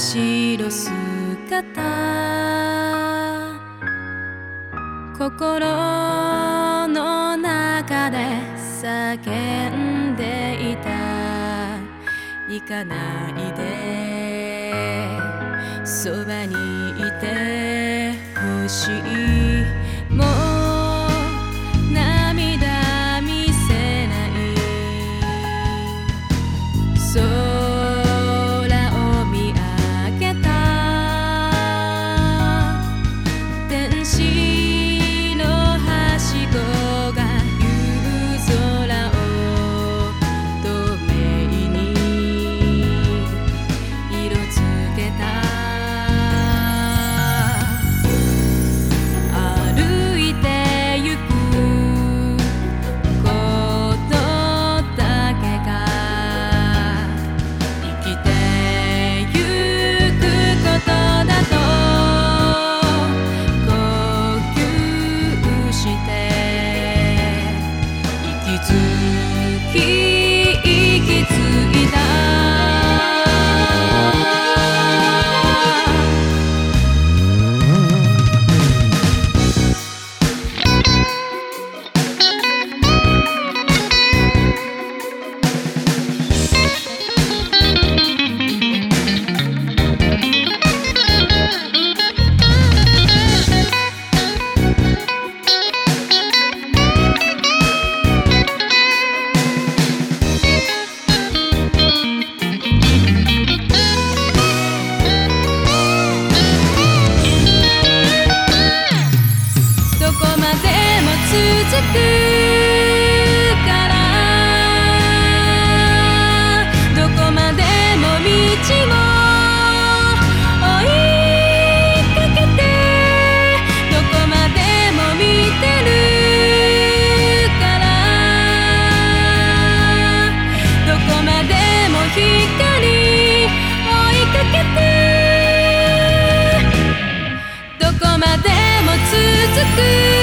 後ろ姿。心の中で叫んでいた。行かないで。そばにいてほしい。つどこまでも続く。